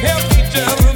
help each other.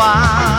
why.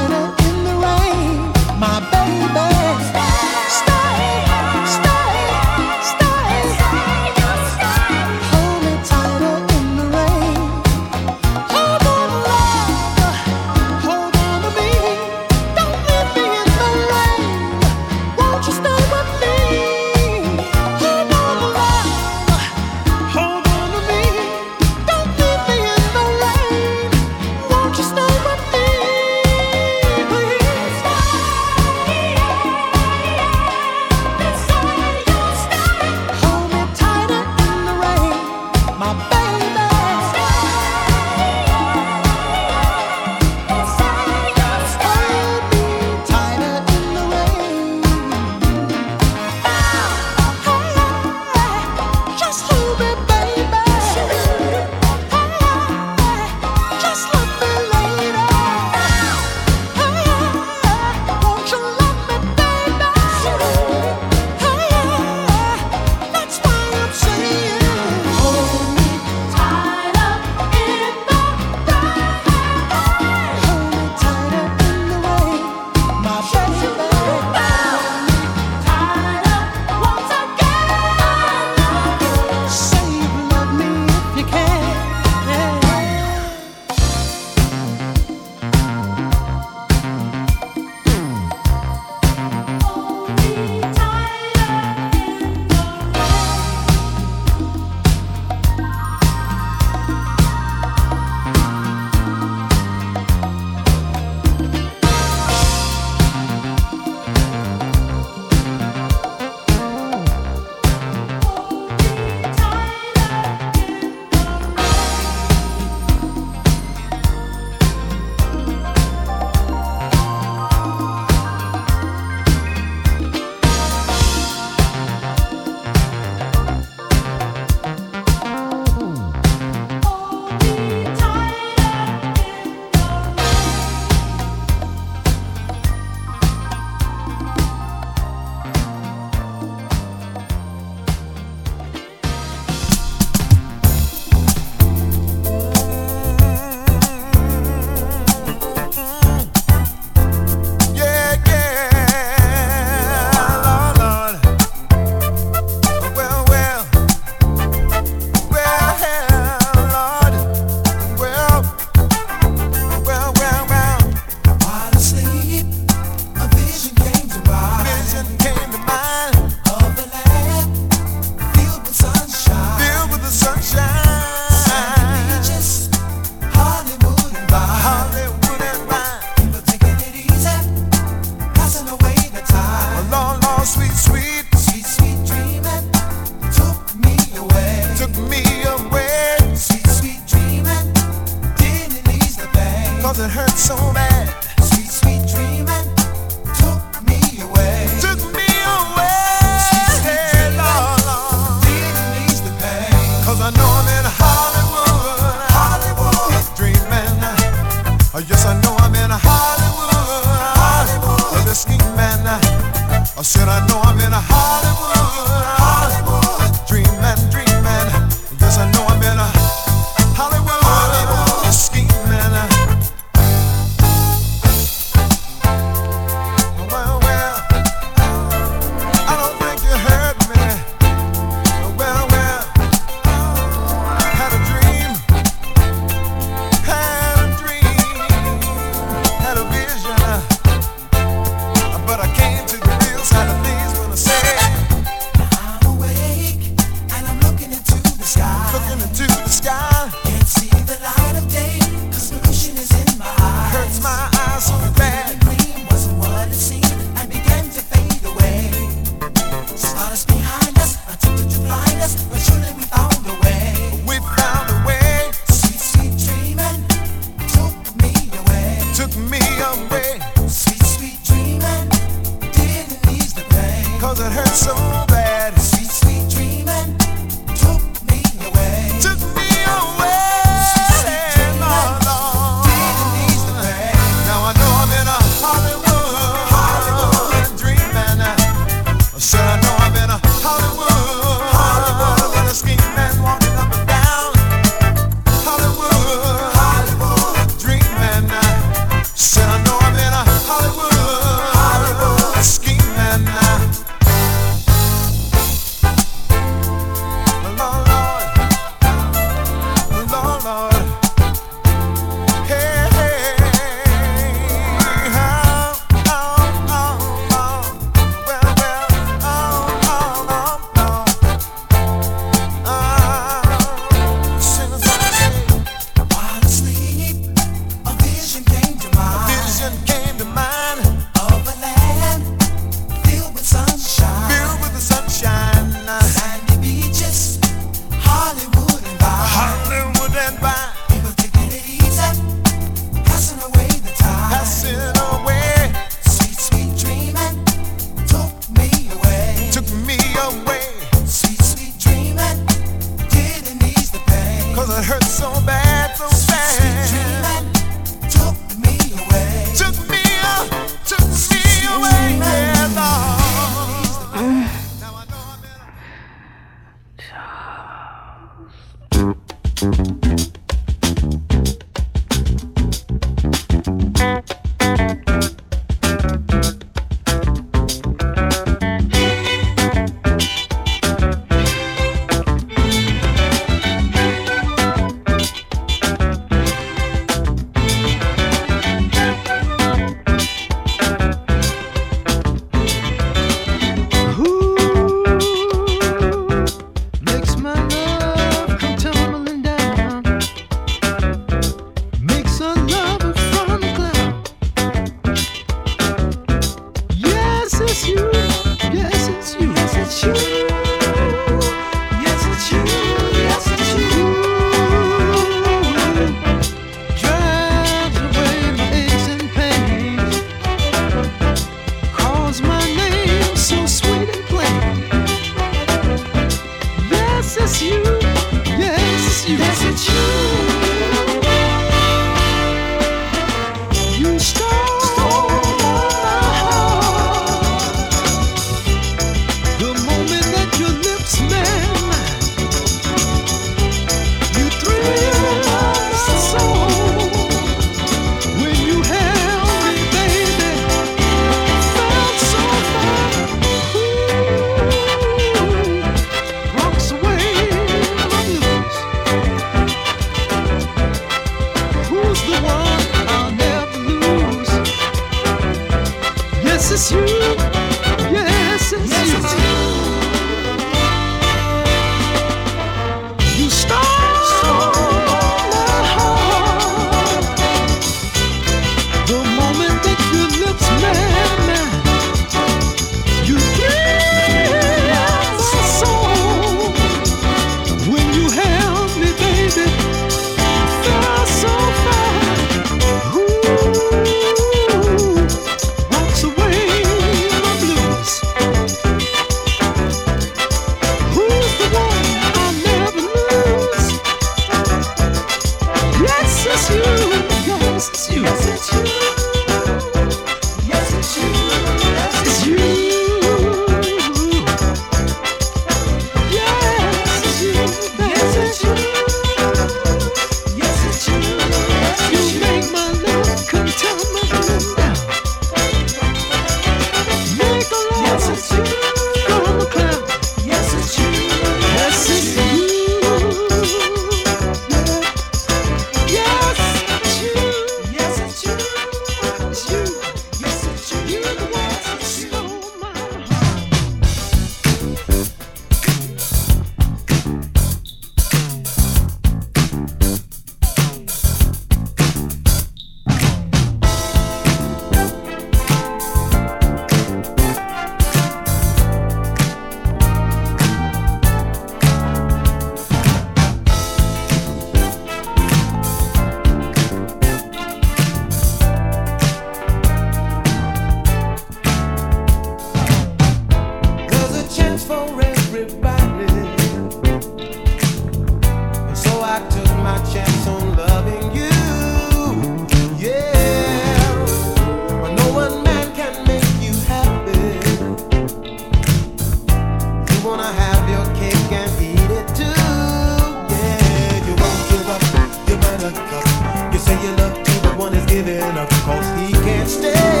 your love to the one that's giving up, cause he can't stay.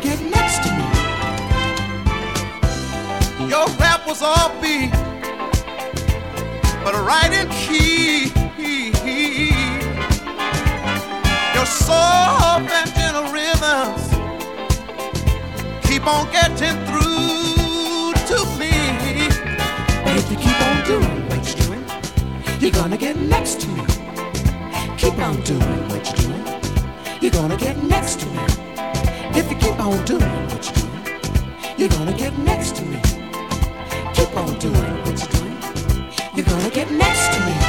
to get next to me. Your rap was all beat, but right in key. Your soul and gentle rhythms keep on getting through to me. And if you keep on doing what you're doing, you're gonna get next to me. Keep on doing what you're doing, you're gonna get next to me. If you keep on doing what you're doing, you're gonna get next to me. Keep on doing what you're doing, you're gonna get next to me.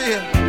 Yeah.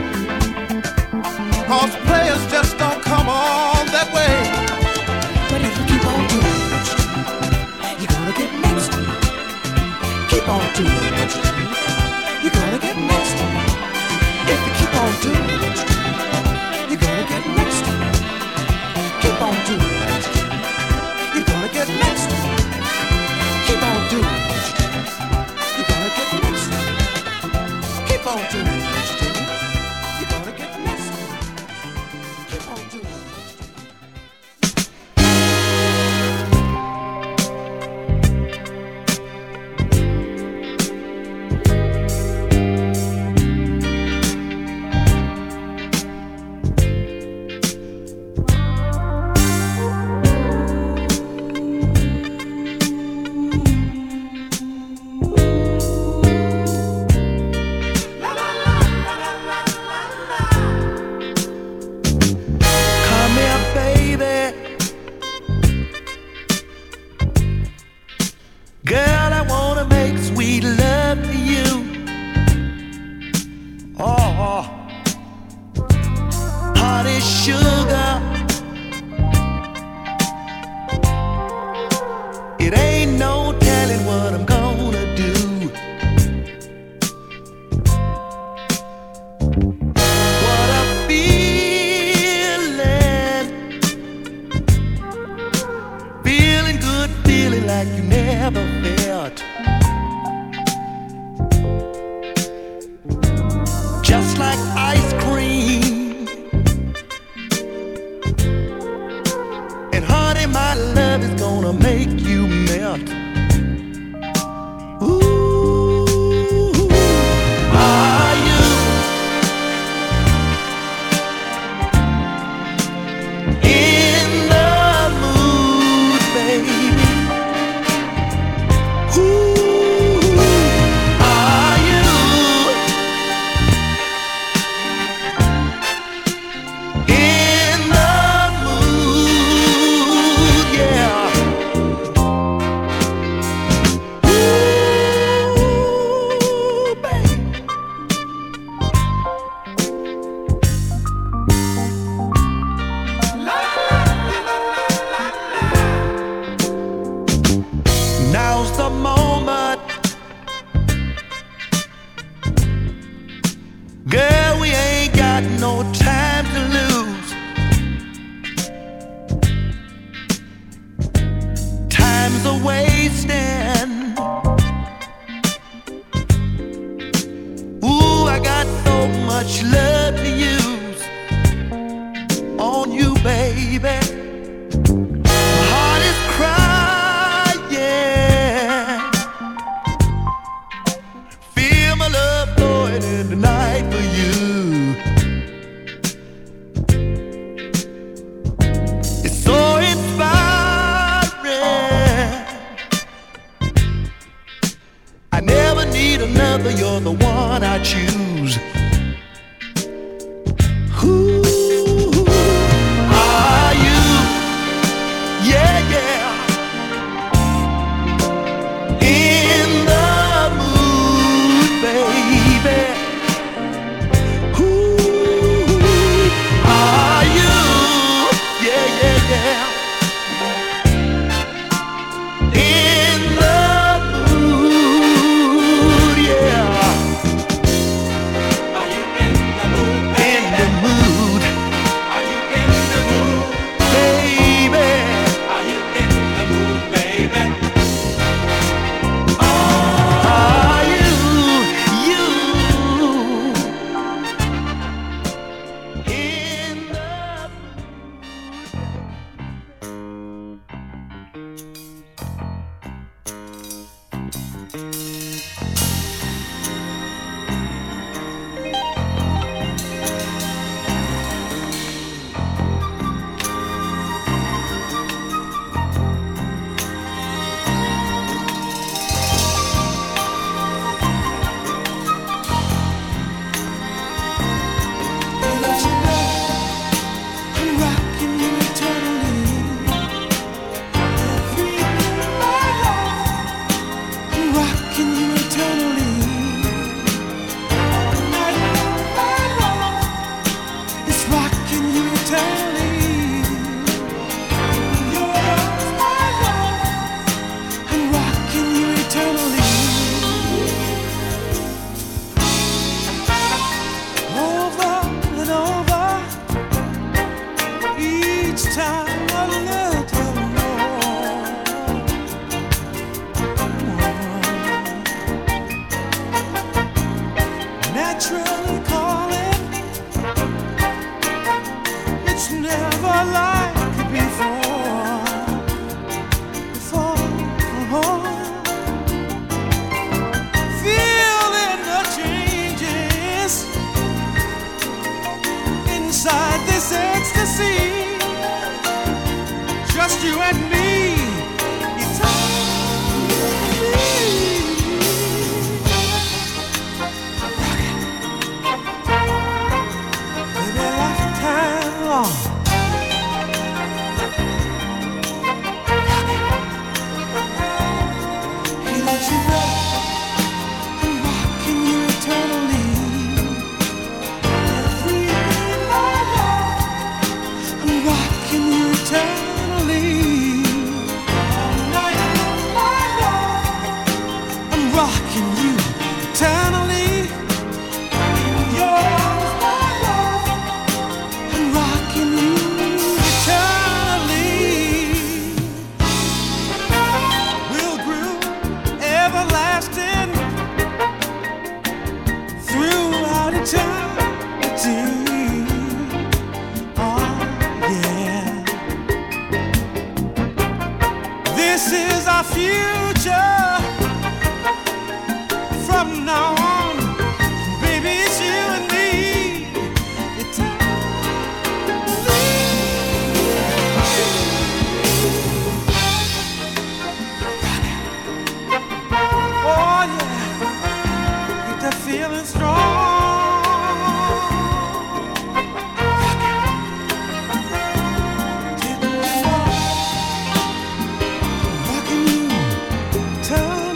Eternally.